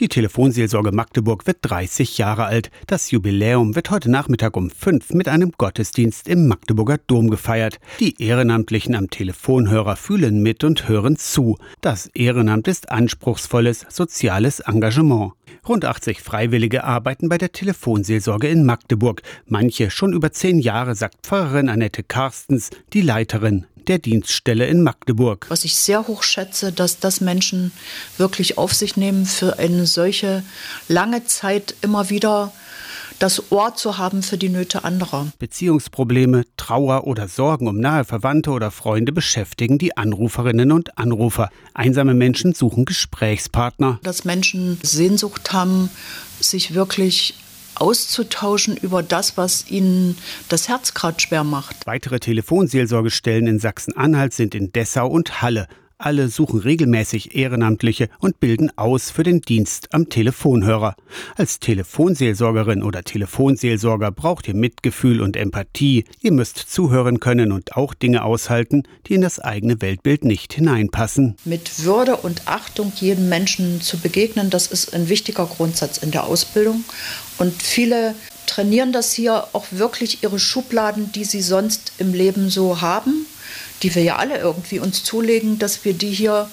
Die Telefonseelsorge Magdeburg wird 30 Jahre alt. Das Jubiläum wird heute Nachmittag um 5 mit einem Gottesdienst im Magdeburger Dom gefeiert. Die Ehrenamtlichen am Telefonhörer fühlen mit und hören zu. Das Ehrenamt ist anspruchsvolles soziales Engagement. Rund 80 Freiwillige arbeiten bei der Telefonseelsorge in Magdeburg. Manche schon über zehn Jahre, sagt Pfarrerin Annette Karstens, die Leiterin der Dienststelle in Magdeburg. Was ich sehr hoch schätze, dass das Menschen wirklich auf sich nehmen, für eine solche lange Zeit immer wieder das Ohr zu haben für die Nöte anderer. Beziehungsprobleme, Trauer oder Sorgen um nahe Verwandte oder Freunde beschäftigen die Anruferinnen und Anrufer. Einsame Menschen suchen Gesprächspartner. Dass Menschen Sehnsucht haben, sich wirklich auszutauschen über das, was ihnen das Herz gerade schwer macht. Weitere Telefonseelsorgestellen in Sachsen-Anhalt sind in Dessau und Halle. Alle suchen regelmäßig Ehrenamtliche und bilden aus für den Dienst am Telefonhörer. Als Telefonseelsorgerin oder Telefonseelsorger braucht ihr Mitgefühl und Empathie. Ihr müsst zuhören können und auch Dinge aushalten, die in das eigene Weltbild nicht hineinpassen. Mit Würde und Achtung jedem Menschen zu begegnen, das ist ein wichtiger Grundsatz in der Ausbildung. Und viele trainieren das hier auch wirklich ihre Schubladen, die sie sonst im Leben so haben die wir ja alle irgendwie uns zulegen, dass wir die hier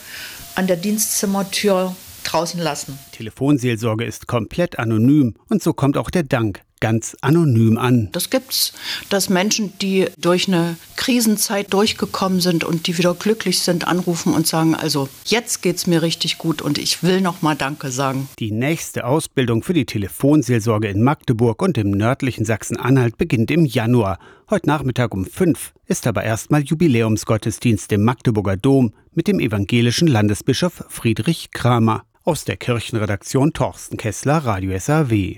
an der Dienstzimmertür draußen lassen. Telefonseelsorge ist komplett anonym und so kommt auch der Dank ganz anonym an. Das gibt's, dass Menschen, die durch eine Krisenzeit durchgekommen sind und die wieder glücklich sind, anrufen und sagen, also jetzt geht's mir richtig gut und ich will noch mal Danke sagen. Die nächste Ausbildung für die Telefonseelsorge in Magdeburg und im nördlichen Sachsen-Anhalt beginnt im Januar. Heute Nachmittag um fünf ist aber erstmal Jubiläumsgottesdienst im Magdeburger Dom mit dem evangelischen Landesbischof Friedrich Kramer. Aus der Kirchenredaktion Torsten Kessler, Radio SAW.